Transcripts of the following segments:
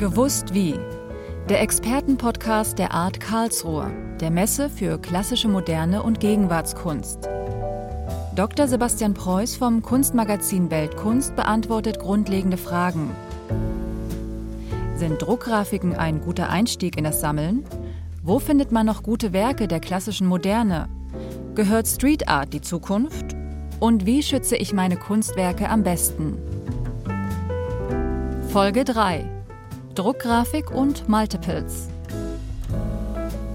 Gewusst wie. Der Expertenpodcast der Art Karlsruhe, der Messe für klassische Moderne und Gegenwartskunst. Dr. Sebastian Preuß vom Kunstmagazin Weltkunst beantwortet grundlegende Fragen. Sind Druckgrafiken ein guter Einstieg in das Sammeln? Wo findet man noch gute Werke der klassischen Moderne? Gehört Street Art die Zukunft? Und wie schütze ich meine Kunstwerke am besten? Folge 3 Druckgrafik und Multiples.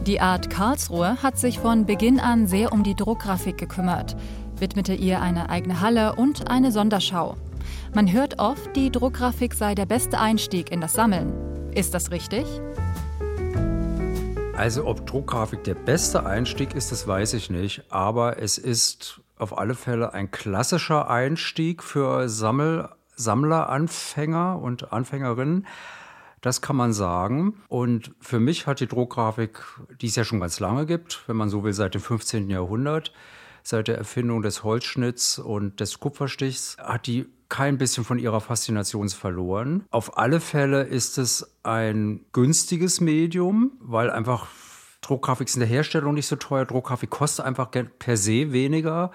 Die Art Karlsruhe hat sich von Beginn an sehr um die Druckgrafik gekümmert, widmete ihr eine eigene Halle und eine Sonderschau. Man hört oft, die Druckgrafik sei der beste Einstieg in das Sammeln. Ist das richtig? Also ob Druckgrafik der beste Einstieg ist, das weiß ich nicht. Aber es ist auf alle Fälle ein klassischer Einstieg für Sammel, Sammler, Anfänger und Anfängerinnen. Das kann man sagen. Und für mich hat die Druckgrafik, die es ja schon ganz lange gibt, wenn man so will, seit dem 15. Jahrhundert, seit der Erfindung des Holzschnitts und des Kupferstichs, hat die kein bisschen von ihrer Faszination verloren. Auf alle Fälle ist es ein günstiges Medium, weil einfach Druckgrafik ist in der Herstellung nicht so teuer. Druckgrafik kostet einfach per se weniger.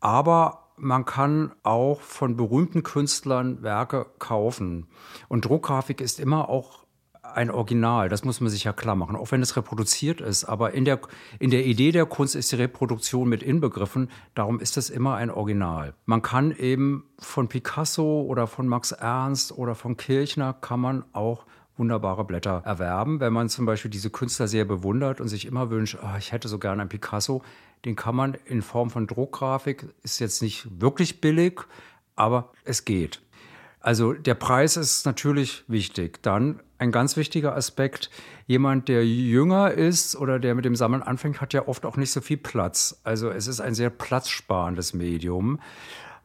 Aber man kann auch von berühmten Künstlern Werke kaufen. Und Druckgrafik ist immer auch ein Original, das muss man sich ja klar machen, auch wenn es reproduziert ist. Aber in der, in der Idee der Kunst ist die Reproduktion mit inbegriffen, darum ist es immer ein Original. Man kann eben von Picasso oder von Max Ernst oder von Kirchner kann man auch wunderbare Blätter erwerben. Wenn man zum Beispiel diese Künstler sehr bewundert und sich immer wünscht, oh, ich hätte so gerne einen Picasso, den kann man in Form von Druckgrafik, ist jetzt nicht wirklich billig, aber es geht. Also der Preis ist natürlich wichtig. Dann ein ganz wichtiger Aspekt, jemand, der jünger ist oder der mit dem Sammeln anfängt, hat ja oft auch nicht so viel Platz. Also es ist ein sehr platzsparendes Medium.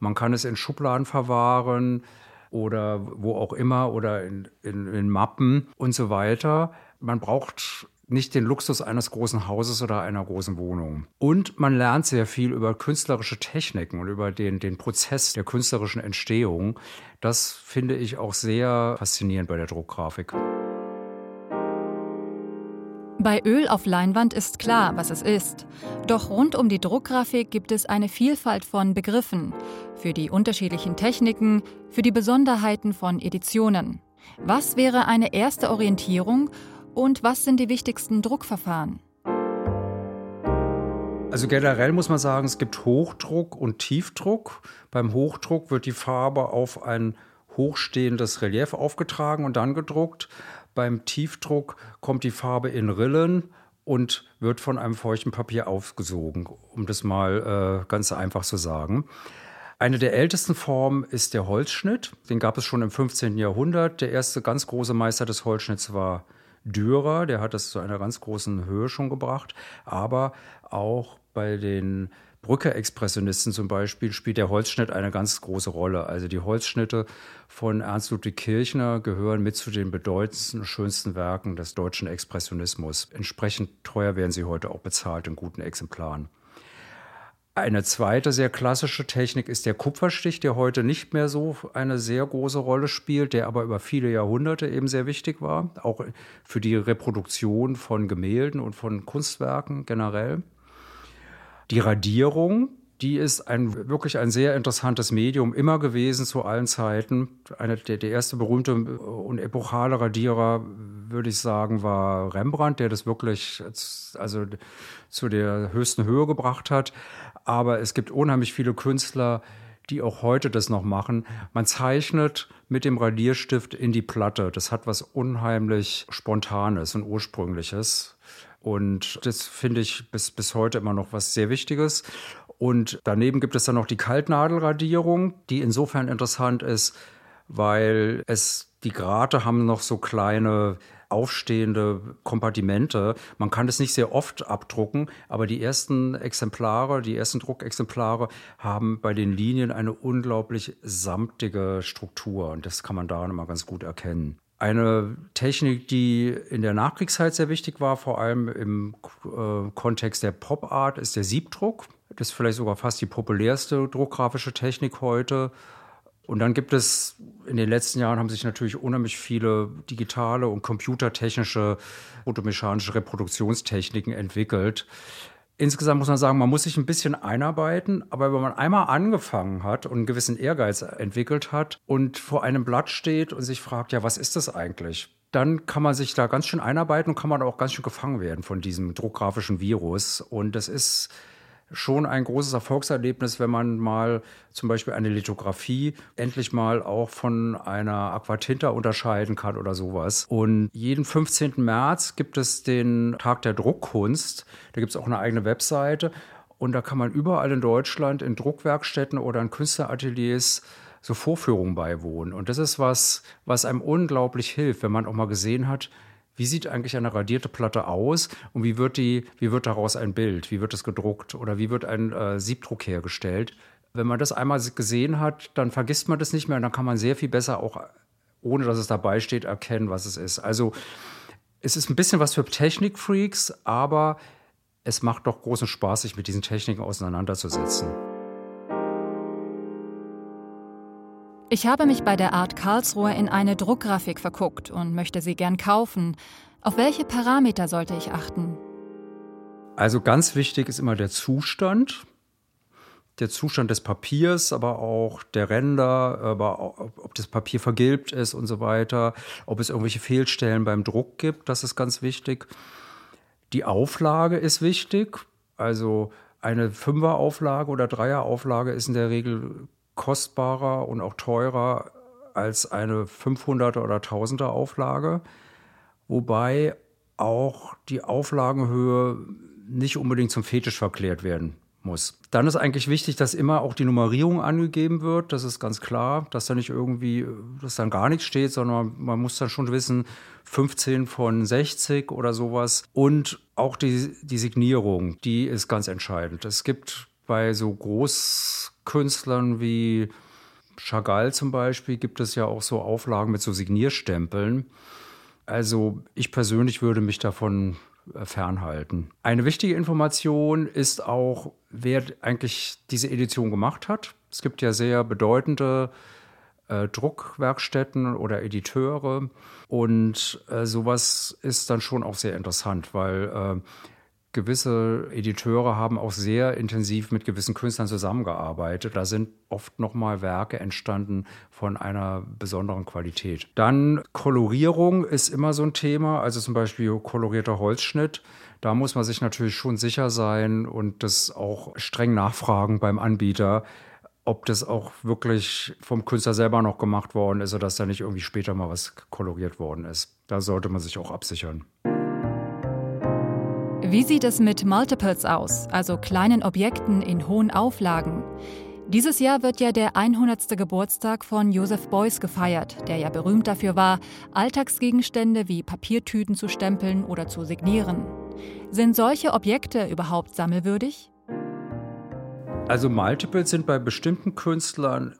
Man kann es in Schubladen verwahren oder wo auch immer oder in, in, in Mappen und so weiter. Man braucht nicht den Luxus eines großen Hauses oder einer großen Wohnung. Und man lernt sehr viel über künstlerische Techniken und über den, den Prozess der künstlerischen Entstehung. Das finde ich auch sehr faszinierend bei der Druckgrafik. Bei Öl auf Leinwand ist klar, was es ist. Doch rund um die Druckgrafik gibt es eine Vielfalt von Begriffen für die unterschiedlichen Techniken, für die Besonderheiten von Editionen. Was wäre eine erste Orientierung und was sind die wichtigsten Druckverfahren? Also generell muss man sagen, es gibt Hochdruck und Tiefdruck. Beim Hochdruck wird die Farbe auf ein hochstehendes Relief aufgetragen und dann gedruckt. Beim Tiefdruck kommt die Farbe in Rillen und wird von einem feuchten Papier aufgesogen, um das mal äh, ganz einfach zu sagen. Eine der ältesten Formen ist der Holzschnitt. Den gab es schon im 15. Jahrhundert. Der erste ganz große Meister des Holzschnitts war Dürer, der hat das zu einer ganz großen Höhe schon gebracht, aber auch bei den Brücke-Expressionisten zum Beispiel spielt der Holzschnitt eine ganz große Rolle. Also die Holzschnitte von Ernst Ludwig Kirchner gehören mit zu den bedeutendsten und schönsten Werken des deutschen Expressionismus. Entsprechend teuer werden sie heute auch bezahlt in guten Exemplaren. Eine zweite sehr klassische Technik ist der Kupferstich, der heute nicht mehr so eine sehr große Rolle spielt, der aber über viele Jahrhunderte eben sehr wichtig war, auch für die Reproduktion von Gemälden und von Kunstwerken generell. Die Radierung, die ist ein, wirklich ein sehr interessantes Medium immer gewesen zu allen Zeiten. Eine, der, der erste berühmte und epochale Radierer, würde ich sagen, war Rembrandt, der das wirklich also zu der höchsten Höhe gebracht hat aber es gibt unheimlich viele Künstler, die auch heute das noch machen. Man zeichnet mit dem Radierstift in die Platte. Das hat was unheimlich Spontanes und Ursprüngliches. Und das finde ich bis, bis heute immer noch was sehr Wichtiges. Und daneben gibt es dann noch die Kaltnadelradierung, die insofern interessant ist, weil es die Grate haben noch so kleine aufstehende Kompartimente. Man kann es nicht sehr oft abdrucken, aber die ersten Exemplare, die ersten Druckexemplare haben bei den Linien eine unglaublich samtige Struktur und das kann man daran immer ganz gut erkennen. Eine Technik, die in der Nachkriegszeit sehr wichtig war, vor allem im äh, Kontext der Pop Art, ist der Siebdruck. Das ist vielleicht sogar fast die populärste druckgrafische Technik heute. Und dann gibt es, in den letzten Jahren haben sich natürlich unheimlich viele digitale und computertechnische, fotomechanische Reproduktionstechniken entwickelt. Insgesamt muss man sagen, man muss sich ein bisschen einarbeiten, aber wenn man einmal angefangen hat und einen gewissen Ehrgeiz entwickelt hat und vor einem Blatt steht und sich fragt, ja, was ist das eigentlich? Dann kann man sich da ganz schön einarbeiten und kann man auch ganz schön gefangen werden von diesem druckgrafischen Virus. Und das ist schon ein großes Erfolgserlebnis, wenn man mal zum Beispiel eine Lithografie endlich mal auch von einer Aquatinta unterscheiden kann oder sowas. Und jeden 15. März gibt es den Tag der Druckkunst. Da gibt es auch eine eigene Webseite. Und da kann man überall in Deutschland in Druckwerkstätten oder in Künstlerateliers so Vorführungen beiwohnen. Und das ist was, was einem unglaublich hilft, wenn man auch mal gesehen hat, wie sieht eigentlich eine radierte Platte aus und wie wird, die, wie wird daraus ein Bild, wie wird es gedruckt oder wie wird ein äh, Siebdruck hergestellt. Wenn man das einmal gesehen hat, dann vergisst man das nicht mehr und dann kann man sehr viel besser auch, ohne dass es dabei steht, erkennen, was es ist. Also es ist ein bisschen was für Technikfreaks, aber es macht doch großen Spaß, sich mit diesen Techniken auseinanderzusetzen. Ich habe mich bei der Art Karlsruhe in eine Druckgrafik verguckt und möchte sie gern kaufen. Auf welche Parameter sollte ich achten? Also ganz wichtig ist immer der Zustand. Der Zustand des Papiers, aber auch der Ränder, aber auch, ob das Papier vergilbt ist und so weiter, ob es irgendwelche Fehlstellen beim Druck gibt, das ist ganz wichtig. Die Auflage ist wichtig. Also eine Fünferauflage oder Dreierauflage ist in der Regel kostbarer und auch teurer als eine 500er oder 1000er Auflage, wobei auch die Auflagenhöhe nicht unbedingt zum Fetisch verklärt werden muss. Dann ist eigentlich wichtig, dass immer auch die Nummerierung angegeben wird. Das ist ganz klar, dass da nicht irgendwie, dass dann gar nichts steht, sondern man muss dann schon wissen, 15 von 60 oder sowas. Und auch die, die Signierung, die ist ganz entscheidend. Es gibt bei so Großkünstlern wie Chagall zum Beispiel gibt es ja auch so Auflagen mit so Signierstempeln. Also ich persönlich würde mich davon äh, fernhalten. Eine wichtige Information ist auch, wer eigentlich diese Edition gemacht hat. Es gibt ja sehr bedeutende äh, Druckwerkstätten oder Editeure und äh, sowas ist dann schon auch sehr interessant, weil äh, gewisse Editeure haben auch sehr intensiv mit gewissen Künstlern zusammengearbeitet. Da sind oft nochmal Werke entstanden von einer besonderen Qualität. Dann Kolorierung ist immer so ein Thema, also zum Beispiel kolorierter Holzschnitt. Da muss man sich natürlich schon sicher sein und das auch streng nachfragen beim Anbieter, ob das auch wirklich vom Künstler selber noch gemacht worden ist oder dass da nicht irgendwie später mal was koloriert worden ist. Da sollte man sich auch absichern. Wie sieht es mit Multiples aus, also kleinen Objekten in hohen Auflagen? Dieses Jahr wird ja der 100. Geburtstag von Joseph Beuys gefeiert, der ja berühmt dafür war, Alltagsgegenstände wie Papiertüten zu stempeln oder zu signieren. Sind solche Objekte überhaupt sammelwürdig? Also Multiples sind bei bestimmten Künstlern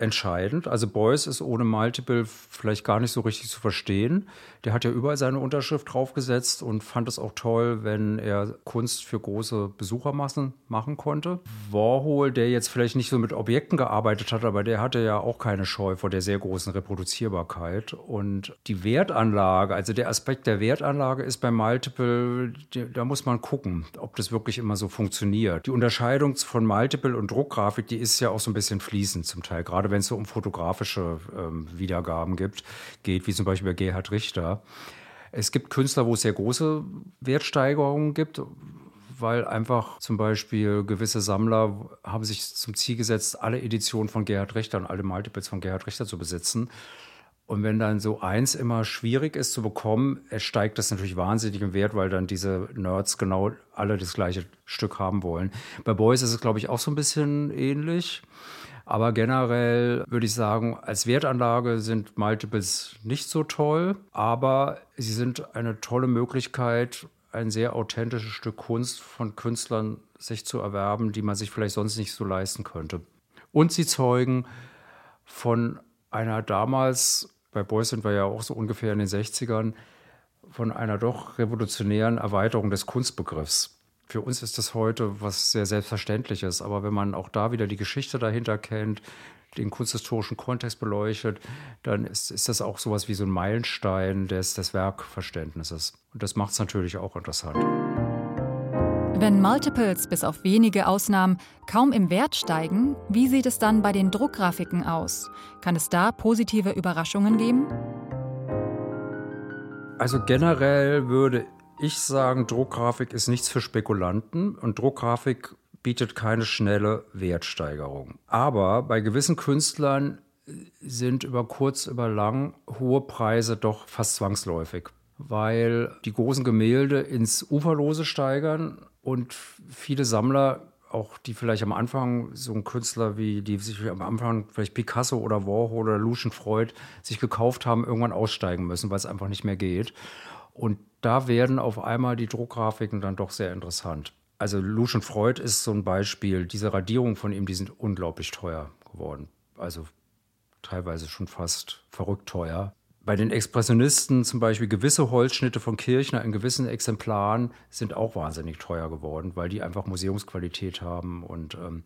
entscheidend. Also Beuys ist ohne Multiple vielleicht gar nicht so richtig zu verstehen. Der hat ja überall seine Unterschrift draufgesetzt und fand es auch toll, wenn er Kunst für große Besuchermassen machen konnte. Warhol, der jetzt vielleicht nicht so mit Objekten gearbeitet hat, aber der hatte ja auch keine Scheu vor der sehr großen Reproduzierbarkeit. Und die Wertanlage, also der Aspekt der Wertanlage ist bei Multiple, da muss man gucken, ob das wirklich immer so funktioniert. Die Unterscheidung von Multiple und Druckgrafik, die ist ja auch so ein bisschen fließend zum Teil, gerade wenn es so um fotografische ähm, Wiedergaben gibt, geht, wie zum Beispiel bei Gerhard Richter es gibt Künstler, wo es sehr große Wertsteigerungen gibt, weil einfach zum Beispiel gewisse Sammler haben sich zum Ziel gesetzt, alle Editionen von Gerhard Richter und alle Multiples von Gerhard Richter zu besitzen. Und wenn dann so eins immer schwierig ist zu bekommen, steigt das natürlich wahnsinnig im Wert, weil dann diese Nerds genau alle das gleiche Stück haben wollen. Bei Boys ist es, glaube ich, auch so ein bisschen ähnlich. Aber generell würde ich sagen, als Wertanlage sind Multiples nicht so toll, aber sie sind eine tolle Möglichkeit, ein sehr authentisches Stück Kunst von Künstlern sich zu erwerben, die man sich vielleicht sonst nicht so leisten könnte. Und sie zeugen von einer damals, bei Beuys sind wir ja auch so ungefähr in den 60ern, von einer doch revolutionären Erweiterung des Kunstbegriffs. Für uns ist das heute was sehr Selbstverständliches, aber wenn man auch da wieder die Geschichte dahinter kennt, den kunsthistorischen Kontext beleuchtet, dann ist, ist das auch sowas wie so ein Meilenstein des, des Werkverständnisses. Und das macht es natürlich auch interessant. Wenn Multiples bis auf wenige Ausnahmen kaum im Wert steigen, wie sieht es dann bei den Druckgrafiken aus? Kann es da positive Überraschungen geben? Also generell würde ich sagen, Druckgrafik ist nichts für Spekulanten und Druckgrafik bietet keine schnelle Wertsteigerung. Aber bei gewissen Künstlern sind über kurz, über lang hohe Preise doch fast zwangsläufig, weil die großen Gemälde ins Uferlose steigern und viele Sammler auch die vielleicht am Anfang so ein Künstler wie die sich am Anfang vielleicht Picasso oder Warhol oder Lucian Freud sich gekauft haben, irgendwann aussteigen müssen, weil es einfach nicht mehr geht. Und da werden auf einmal die Druckgrafiken dann doch sehr interessant. Also Lucian Freud ist so ein Beispiel. Diese Radierungen von ihm, die sind unglaublich teuer geworden. Also teilweise schon fast verrückt teuer. Bei den Expressionisten zum Beispiel gewisse Holzschnitte von Kirchner in gewissen Exemplaren sind auch wahnsinnig teuer geworden, weil die einfach Museumsqualität haben und, ähm,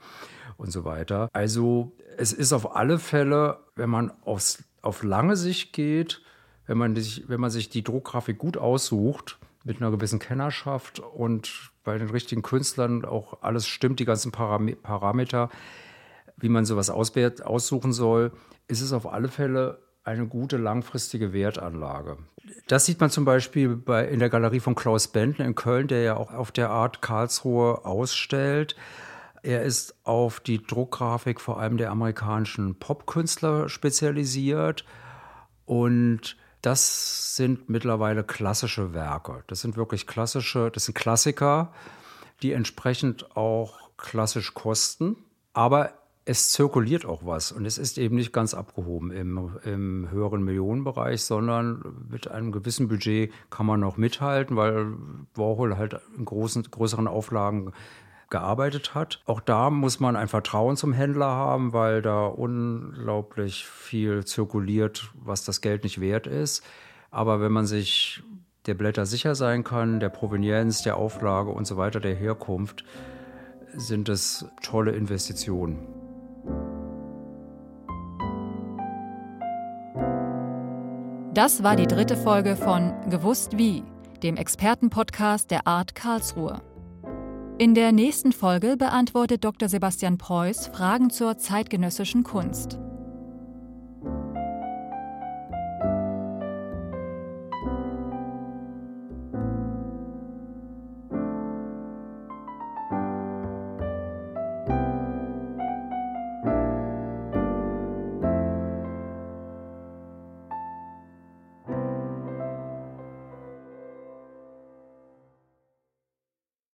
und so weiter. Also es ist auf alle Fälle, wenn man aufs, auf lange Sicht geht, wenn man, sich, wenn man sich die Druckgrafik gut aussucht, mit einer gewissen Kennerschaft und bei den richtigen Künstlern auch alles stimmt, die ganzen Param Parameter, wie man sowas aussuchen soll, ist es auf alle Fälle eine gute langfristige Wertanlage. Das sieht man zum Beispiel bei, in der Galerie von Klaus Bentner in Köln, der ja auch auf der Art Karlsruhe ausstellt. Er ist auf die Druckgrafik vor allem der amerikanischen Popkünstler spezialisiert und das sind mittlerweile klassische Werke. Das sind wirklich klassische, das sind Klassiker, die entsprechend auch klassisch kosten. Aber es zirkuliert auch was und es ist eben nicht ganz abgehoben im, im, höheren Millionenbereich, sondern mit einem gewissen Budget kann man noch mithalten, weil Warhol halt in großen, größeren Auflagen gearbeitet hat. Auch da muss man ein Vertrauen zum Händler haben, weil da unglaublich viel zirkuliert, was das Geld nicht wert ist. Aber wenn man sich der Blätter sicher sein kann, der Provenienz, der Auflage und so weiter, der Herkunft, sind es tolle Investitionen. Das war die dritte Folge von Gewusst wie, dem Expertenpodcast der Art Karlsruhe. In der nächsten Folge beantwortet Dr. Sebastian Preuß Fragen zur zeitgenössischen Kunst.